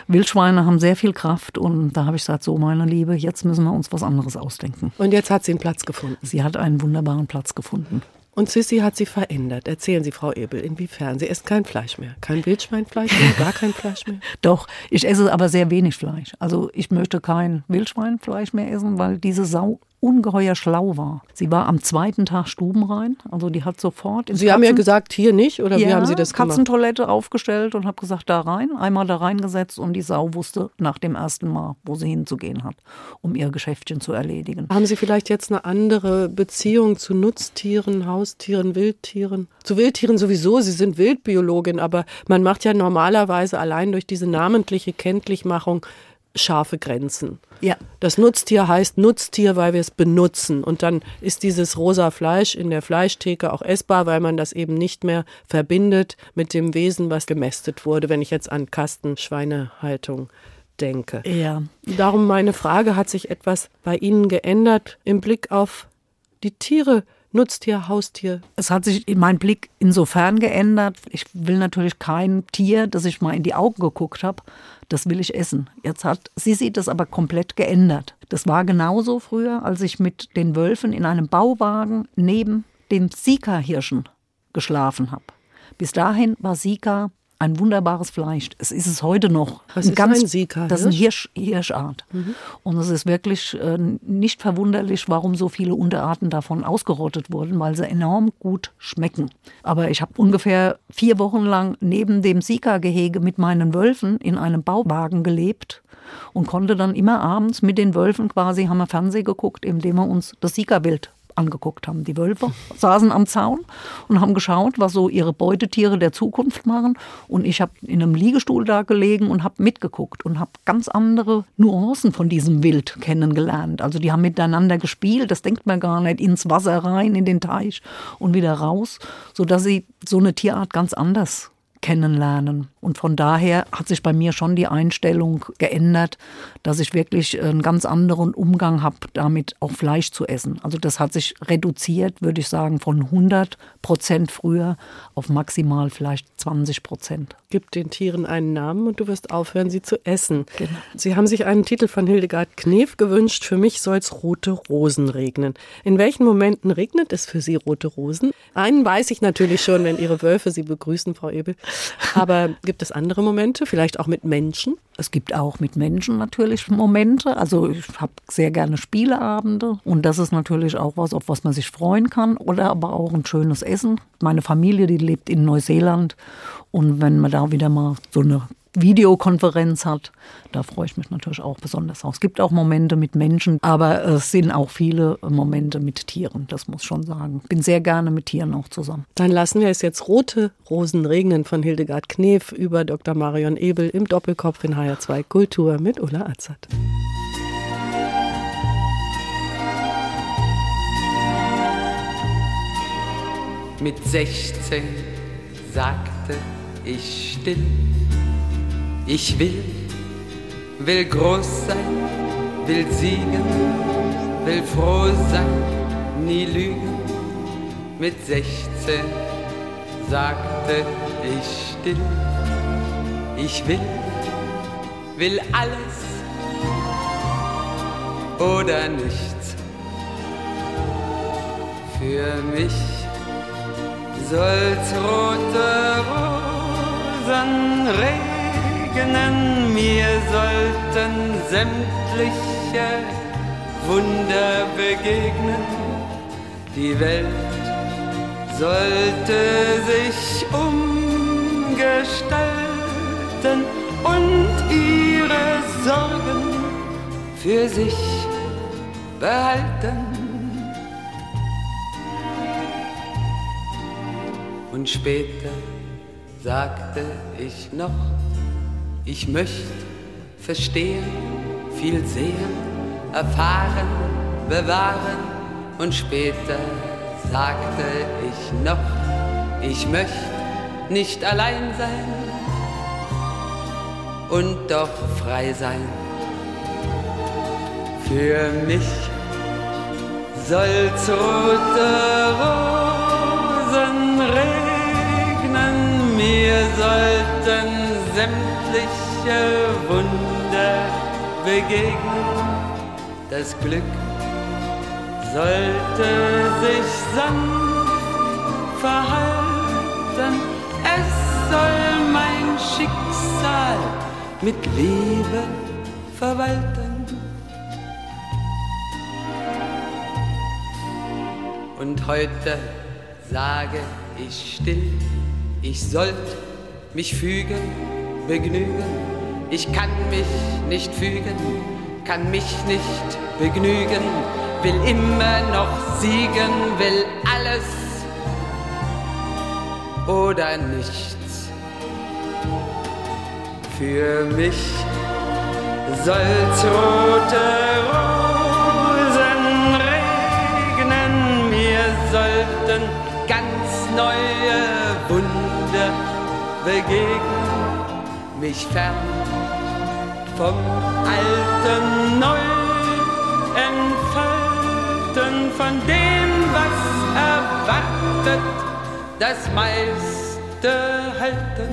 Speaker 3: Wildschweine haben sehr viel Kraft und da habe ich gesagt, so meine Liebe, jetzt müssen wir uns was anderes ausdenken.
Speaker 2: Und jetzt hat sie einen Platz gefunden.
Speaker 3: Sie hat einen wunderbaren Platz gefunden.
Speaker 2: Und Sissy hat sie verändert. Erzählen Sie, Frau Ebel, inwiefern? Sie essen kein Fleisch mehr. Kein Wildschweinfleisch mehr, gar kein Fleisch mehr? *laughs*
Speaker 3: Doch, ich esse aber sehr wenig Fleisch. Also ich möchte kein Wildschweinfleisch mehr essen, weil diese Sau ungeheuer schlau war. Sie war am zweiten Tag stubenrein, also die hat sofort.
Speaker 2: Sie Katzen haben ja gesagt, hier nicht, oder
Speaker 3: ja,
Speaker 2: wie haben Sie das
Speaker 3: gemacht? Katzentoilette aufgestellt und habe gesagt, da rein, einmal da reingesetzt und die Sau wusste nach dem ersten Mal, wo sie hinzugehen hat, um ihr Geschäftchen zu erledigen.
Speaker 2: Haben Sie vielleicht jetzt eine andere Beziehung zu Nutztieren, Haustieren, Wildtieren? Zu Wildtieren sowieso, Sie sind Wildbiologin, aber man macht ja normalerweise allein durch diese namentliche Kenntlichmachung scharfe Grenzen.
Speaker 3: Ja.
Speaker 2: Das Nutztier heißt Nutztier, weil wir es benutzen. Und dann ist dieses rosa Fleisch in der Fleischtheke auch essbar, weil man das eben nicht mehr verbindet mit dem Wesen, was gemästet wurde, wenn ich jetzt an Kastenschweinehaltung denke.
Speaker 3: Ja.
Speaker 2: Darum meine Frage, hat sich etwas bei Ihnen geändert im Blick auf die Tiere, Nutztier, Haustier?
Speaker 3: Es hat sich mein Blick insofern geändert. Ich will natürlich kein Tier, das ich mal in die Augen geguckt habe, das will ich essen. Jetzt hat sie sieht das aber komplett geändert. Das war genauso früher, als ich mit den Wölfen in einem Bauwagen neben den Sika-Hirschen geschlafen habe. Bis dahin war Sika ein wunderbares Fleisch. Es ist es heute noch.
Speaker 2: Was ein ist ganz, ein Sika?
Speaker 3: Das ist eine Hirsch, Hirschart. Mhm. Und es ist wirklich äh, nicht verwunderlich, warum so viele Unterarten davon ausgerottet wurden, weil sie enorm gut schmecken. Aber ich habe ungefähr vier Wochen lang neben dem Sika-Gehege mit meinen Wölfen in einem Bauwagen gelebt und konnte dann immer abends mit den Wölfen quasi, haben wir Fernsehen geguckt, indem wir uns das Sika-Bild angeguckt haben. Die Wölfe saßen am Zaun und haben geschaut, was so ihre Beutetiere der Zukunft machen. Und ich habe in einem Liegestuhl da gelegen und habe mitgeguckt und habe ganz andere Nuancen von diesem Wild kennengelernt. Also die haben miteinander gespielt, das denkt man gar nicht, ins Wasser rein, in den Teich und wieder raus, sodass sie so eine Tierart ganz anders kennenlernen. Und von daher hat sich bei mir schon die Einstellung geändert, dass ich wirklich einen ganz anderen Umgang habe, damit auch Fleisch zu essen. Also das hat sich reduziert, würde ich sagen, von 100 Prozent früher auf maximal vielleicht 20 Prozent.
Speaker 2: Gib den Tieren einen Namen und du wirst aufhören, sie zu essen. Genau. Sie haben sich einen Titel von Hildegard Knef gewünscht. Für mich soll es rote Rosen regnen. In welchen Momenten regnet es für Sie rote Rosen? Einen weiß ich natürlich schon, wenn Ihre Wölfe Sie begrüßen, Frau Ebel. Aber gibt es andere Momente, vielleicht auch mit Menschen?
Speaker 3: Es gibt auch mit Menschen natürlich Momente. Also ich habe sehr gerne Spieleabende und das ist natürlich auch was, auf was man sich freuen kann oder aber auch ein schönes Essen. Meine Familie, die lebt in Neuseeland und wenn man da wieder mal so eine Videokonferenz hat. Da freue ich mich natürlich auch besonders auf. Es gibt auch Momente mit Menschen, aber es sind auch viele Momente mit Tieren, das muss ich schon sagen. Bin sehr gerne mit Tieren auch zusammen.
Speaker 2: Dann lassen wir es jetzt Rote Rosen regnen von Hildegard Knef über Dr. Marion Ebel im Doppelkopf in HR2 Kultur mit Ulla Azad.
Speaker 5: Mit 16 sagte ich still ich will, will groß sein, will siegen, will froh sein, nie lügen. Mit 16 sagte ich still, ich will, will alles oder nichts. Für mich soll's rote Rosen regnen begegnen, mir sollten sämtliche Wunder begegnen. Die Welt sollte sich umgestalten und ihre Sorgen für sich behalten. Und später sagte ich noch, ich möchte verstehen, viel sehen, erfahren, bewahren und später sagte ich noch, ich möchte nicht allein sein und doch frei sein. Für mich soll's rote Rosen regnen, mir sollten sämtliche Wunder begegnen. Das Glück sollte sich sanft verhalten. Es soll mein Schicksal mit Liebe verwalten. Und heute sage ich still, ich sollte mich fügen begnügen. Ich kann mich nicht fügen, kann mich nicht begnügen, will immer noch siegen, will alles oder nichts. Für mich soll's rote Rosen regnen, mir sollten ganz neue Wunder begegnen mich fern vom Alten neu entfalten, von dem, was er solltet das meiste halten.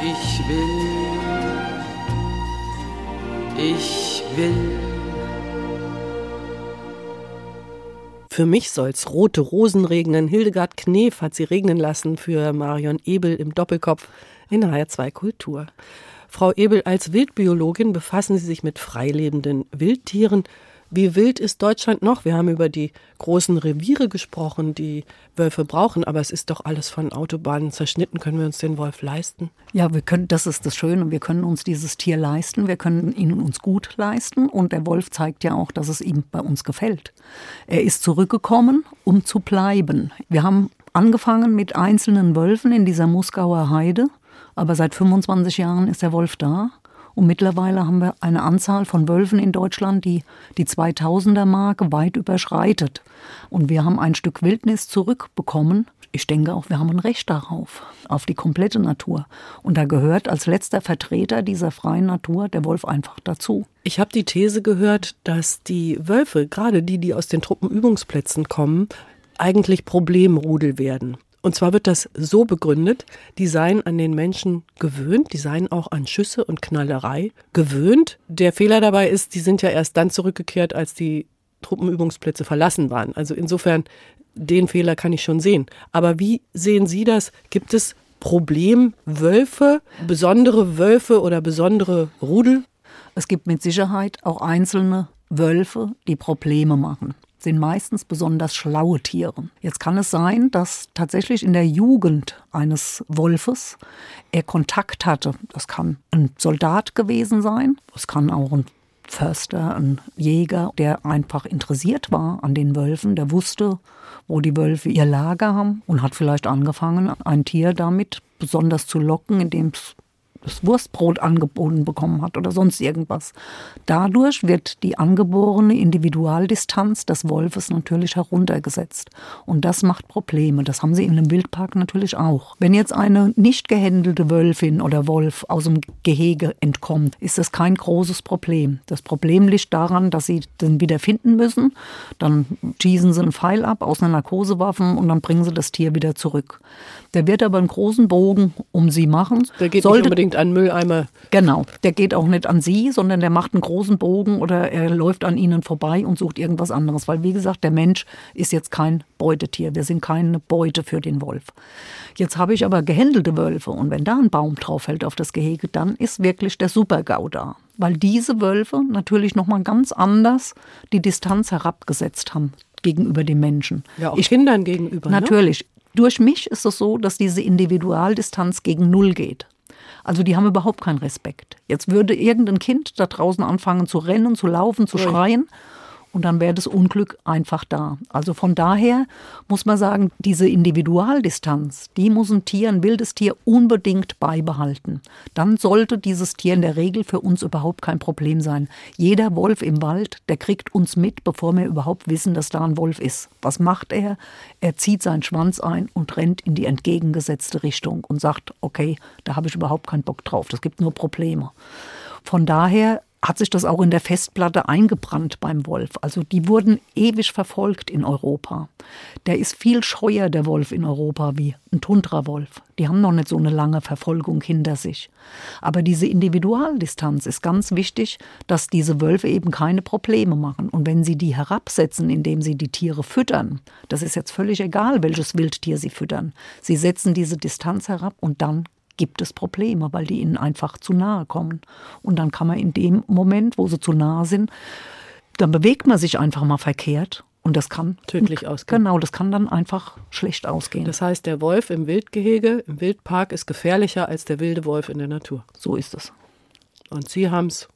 Speaker 5: Ich will, ich will.
Speaker 2: Für mich soll's rote Rosen regnen. Hildegard Knef hat sie regnen lassen für Marion Ebel im Doppelkopf in HR2 Kultur. Frau Ebel, als Wildbiologin befassen Sie sich mit freilebenden Wildtieren. Wie wild ist Deutschland noch? Wir haben über die großen Reviere gesprochen, die Wölfe brauchen, aber es ist doch alles von Autobahnen zerschnitten. Können wir uns den Wolf leisten?
Speaker 3: Ja, wir können, das ist das Schöne. Wir können uns dieses Tier leisten. Wir können ihn uns gut leisten. Und der Wolf zeigt ja auch, dass es ihm bei uns gefällt. Er ist zurückgekommen, um zu bleiben. Wir haben angefangen mit einzelnen Wölfen in dieser Muskauer Heide. Aber seit 25 Jahren ist der Wolf da. Und mittlerweile haben wir eine Anzahl von Wölfen in Deutschland, die die 2000er-Marke weit überschreitet. Und wir haben ein Stück Wildnis zurückbekommen. Ich denke auch, wir haben ein Recht darauf, auf die komplette Natur. Und da gehört als letzter Vertreter dieser freien Natur der Wolf einfach dazu.
Speaker 2: Ich habe die These gehört, dass die Wölfe, gerade die, die aus den Truppenübungsplätzen kommen, eigentlich Problemrudel werden. Und zwar wird das so begründet, die seien an den Menschen gewöhnt, die seien auch an Schüsse und Knallerei gewöhnt. Der Fehler dabei ist, die sind ja erst dann zurückgekehrt, als die Truppenübungsplätze verlassen waren. Also insofern, den Fehler kann ich schon sehen. Aber wie sehen Sie das? Gibt es Problemwölfe, besondere Wölfe oder besondere Rudel?
Speaker 3: Es gibt mit Sicherheit auch einzelne Wölfe, die Probleme machen sind meistens besonders schlaue Tiere. Jetzt kann es sein, dass tatsächlich in der Jugend eines Wolfes er Kontakt hatte. Das kann ein Soldat gewesen sein, es kann auch ein Förster, ein Jäger, der einfach interessiert war an den Wölfen, der wusste, wo die Wölfe ihr Lager haben und hat vielleicht angefangen, ein Tier damit besonders zu locken, indem es das Wurstbrot angeboten bekommen hat oder sonst irgendwas. Dadurch wird die angeborene Individualdistanz des Wolfes natürlich heruntergesetzt. Und das macht Probleme. Das haben sie in einem Wildpark natürlich auch. Wenn jetzt eine nicht gehändelte Wölfin oder Wolf aus dem Gehege entkommt, ist das kein großes Problem. Das Problem liegt daran, dass sie den wieder finden müssen. Dann schießen sie einen Pfeil ab aus einer Narkosewaffe und dann bringen sie das Tier wieder zurück. Der wird aber einen großen Bogen um sie machen.
Speaker 2: Der geht Sollte, nicht unbedingt an Mülleimer.
Speaker 3: Genau, der geht auch nicht an sie, sondern der macht einen großen Bogen oder er läuft an ihnen vorbei und sucht irgendwas anderes. Weil, wie gesagt, der Mensch ist jetzt kein Beutetier. Wir sind keine Beute für den Wolf. Jetzt habe ich aber gehändelte Wölfe und wenn da ein Baum drauf fällt auf das Gehege, dann ist wirklich der Super-GAU da. Weil diese Wölfe natürlich nochmal ganz anders die Distanz herabgesetzt haben gegenüber dem Menschen.
Speaker 2: Ja, auch ich, Kindern gegenüber.
Speaker 3: Ne? Natürlich. Ne? Durch mich ist es so, dass diese Individualdistanz gegen Null geht. Also die haben überhaupt keinen Respekt. Jetzt würde irgendein Kind da draußen anfangen zu rennen, zu laufen, zu schreien und dann wäre das Unglück einfach da. Also von daher muss man sagen, diese Individualdistanz, die muss ein Tier, ein wildes Tier unbedingt beibehalten. Dann sollte dieses Tier in der Regel für uns überhaupt kein Problem sein. Jeder Wolf im Wald, der kriegt uns mit, bevor wir überhaupt wissen, dass da ein Wolf ist. Was macht er? Er zieht seinen Schwanz ein und rennt in die entgegengesetzte Richtung und sagt, okay, da habe ich überhaupt keinen Bock drauf, das gibt nur Probleme. Von daher hat sich das auch in der Festplatte eingebrannt beim Wolf. Also die wurden ewig verfolgt in Europa. Der ist viel scheuer, der Wolf in Europa, wie ein Tundrawolf. Die haben noch nicht so eine lange Verfolgung hinter sich. Aber diese Individualdistanz ist ganz wichtig, dass diese Wölfe eben keine Probleme machen. Und wenn sie die herabsetzen, indem sie die Tiere füttern, das ist jetzt völlig egal, welches Wildtier sie füttern. Sie setzen diese Distanz herab und dann gibt es Probleme, weil die ihnen einfach zu nahe kommen. Und dann kann man in dem Moment, wo sie zu nahe sind, dann bewegt man sich einfach mal verkehrt und das kann
Speaker 2: tödlich ausgehen.
Speaker 3: Genau, das kann dann einfach schlecht ausgehen.
Speaker 2: Das heißt, der Wolf im Wildgehege, im Wildpark ist gefährlicher als der wilde Wolf in der Natur.
Speaker 3: So ist es.
Speaker 2: Und Sie haben es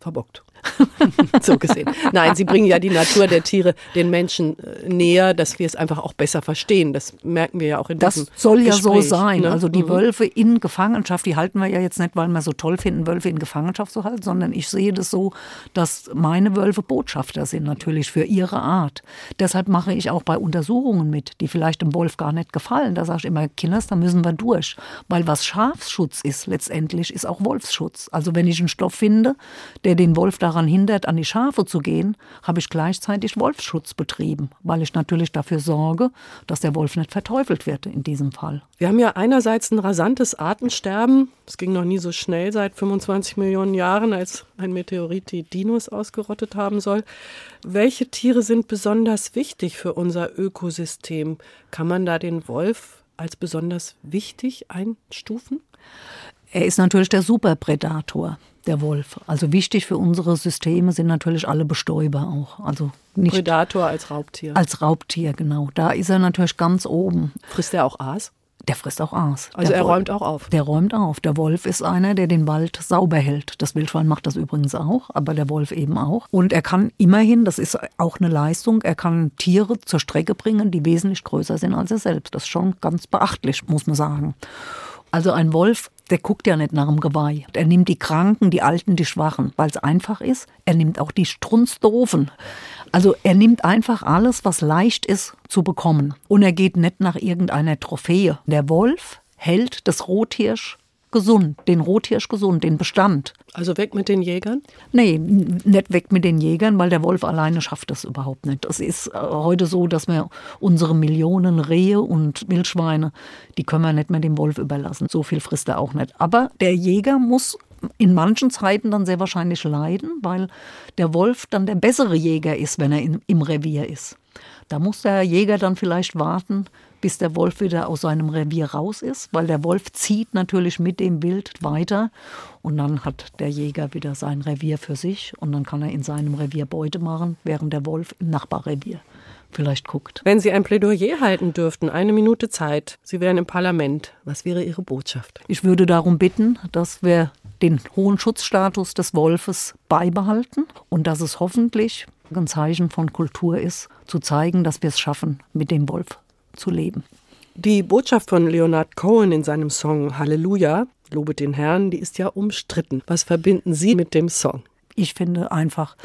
Speaker 2: verbockt. *laughs* so gesehen. Nein, sie bringen ja die Natur der Tiere den Menschen äh, näher, dass wir es einfach auch besser verstehen. Das merken wir ja auch in
Speaker 3: das
Speaker 2: diesem
Speaker 3: Das soll ja
Speaker 2: Gespräch,
Speaker 3: so sein.
Speaker 2: Ne?
Speaker 3: Also die
Speaker 2: mhm.
Speaker 3: Wölfe in Gefangenschaft, die halten wir ja jetzt nicht, weil wir so toll finden, Wölfe in Gefangenschaft zu halten, sondern ich sehe das so, dass meine Wölfe Botschafter sind natürlich für ihre Art. Deshalb mache ich auch bei Untersuchungen mit, die vielleicht dem Wolf gar nicht gefallen. Da sage ich immer, Kinders, da müssen wir durch. Weil was Schafsschutz ist letztendlich, ist auch Wolfsschutz. Also wenn ich einen Stoff finde, der den Wolf daran daran hindert, an die Schafe zu gehen, habe ich gleichzeitig Wolfsschutz betrieben, weil ich natürlich dafür sorge, dass der Wolf nicht verteufelt wird in diesem Fall.
Speaker 2: Wir haben ja einerseits ein rasantes Artensterben. Es ging noch nie so schnell seit 25 Millionen Jahren, als ein Meteorit die Dinos ausgerottet haben soll. Welche Tiere sind besonders wichtig für unser Ökosystem? Kann man da den Wolf als besonders wichtig einstufen?
Speaker 3: Er ist natürlich der Superprädator, der Wolf. Also wichtig für unsere Systeme sind natürlich alle Bestäuber auch. Also nicht
Speaker 2: Prädator als Raubtier.
Speaker 3: Als Raubtier, genau. Da ist er natürlich ganz oben.
Speaker 2: Frisst er auch Aas?
Speaker 3: Der frisst auch Aas.
Speaker 2: Also
Speaker 3: der
Speaker 2: er
Speaker 3: Wolf,
Speaker 2: räumt auch auf.
Speaker 3: Der räumt auf. Der Wolf ist einer, der den Wald sauber hält. Das Wildschwein macht das übrigens auch, aber der Wolf eben auch. Und er kann immerhin, das ist auch eine Leistung, er kann Tiere zur Strecke bringen, die wesentlich größer sind als er selbst. Das ist schon ganz beachtlich, muss man sagen. Also ein Wolf, der guckt ja nicht nach dem Geweih. Er nimmt die Kranken, die Alten, die Schwachen, weil es einfach ist. Er nimmt auch die Strunzdoofen. Also er nimmt einfach alles, was leicht ist zu bekommen. Und er geht nicht nach irgendeiner Trophäe. Der Wolf hält das Rothirsch gesund, den Rothirsch gesund, den Bestand.
Speaker 2: Also weg mit den Jägern?
Speaker 3: Nee, nicht weg mit den Jägern, weil der Wolf alleine schafft das überhaupt nicht. Es ist äh, heute so, dass wir unsere Millionen Rehe und Wildschweine, die können wir nicht mehr dem Wolf überlassen. So viel frisst er auch nicht. Aber der Jäger muss in manchen Zeiten dann sehr wahrscheinlich leiden, weil der Wolf dann der bessere Jäger ist, wenn er in, im Revier ist. Da muss der Jäger dann vielleicht warten, bis der Wolf wieder aus seinem Revier raus ist, weil der Wolf zieht natürlich mit dem Wild weiter und dann hat der Jäger wieder sein Revier für sich und dann kann er in seinem Revier Beute machen, während der Wolf im Nachbarrevier vielleicht guckt.
Speaker 2: Wenn Sie ein Plädoyer halten dürften, eine Minute Zeit, Sie wären im Parlament, was wäre Ihre Botschaft?
Speaker 3: Ich würde darum bitten, dass wir den hohen Schutzstatus des Wolfes beibehalten und dass es hoffentlich ein Zeichen von Kultur ist, zu zeigen, dass wir es schaffen, mit dem Wolf zu leben.
Speaker 2: Die Botschaft von Leonard Cohen in seinem Song Halleluja, Lobet den Herrn, die ist ja umstritten. Was verbinden Sie mit dem Song?
Speaker 3: Ich finde einfach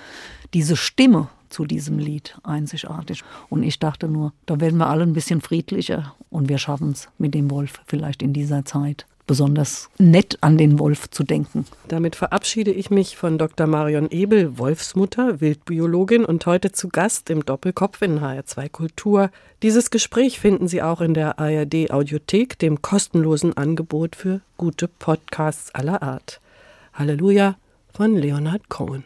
Speaker 3: diese Stimme zu diesem Lied einzigartig. Und ich dachte nur, da werden wir alle ein bisschen friedlicher und wir schaffen es mit dem Wolf vielleicht in dieser Zeit besonders nett an den Wolf zu denken.
Speaker 2: Damit verabschiede ich mich von Dr. Marion Ebel, Wolfsmutter, Wildbiologin und heute zu Gast im Doppelkopf in HR2 Kultur. Dieses Gespräch finden Sie auch in der ARD Audiothek, dem kostenlosen Angebot für gute Podcasts aller Art. Halleluja von Leonard Cohen.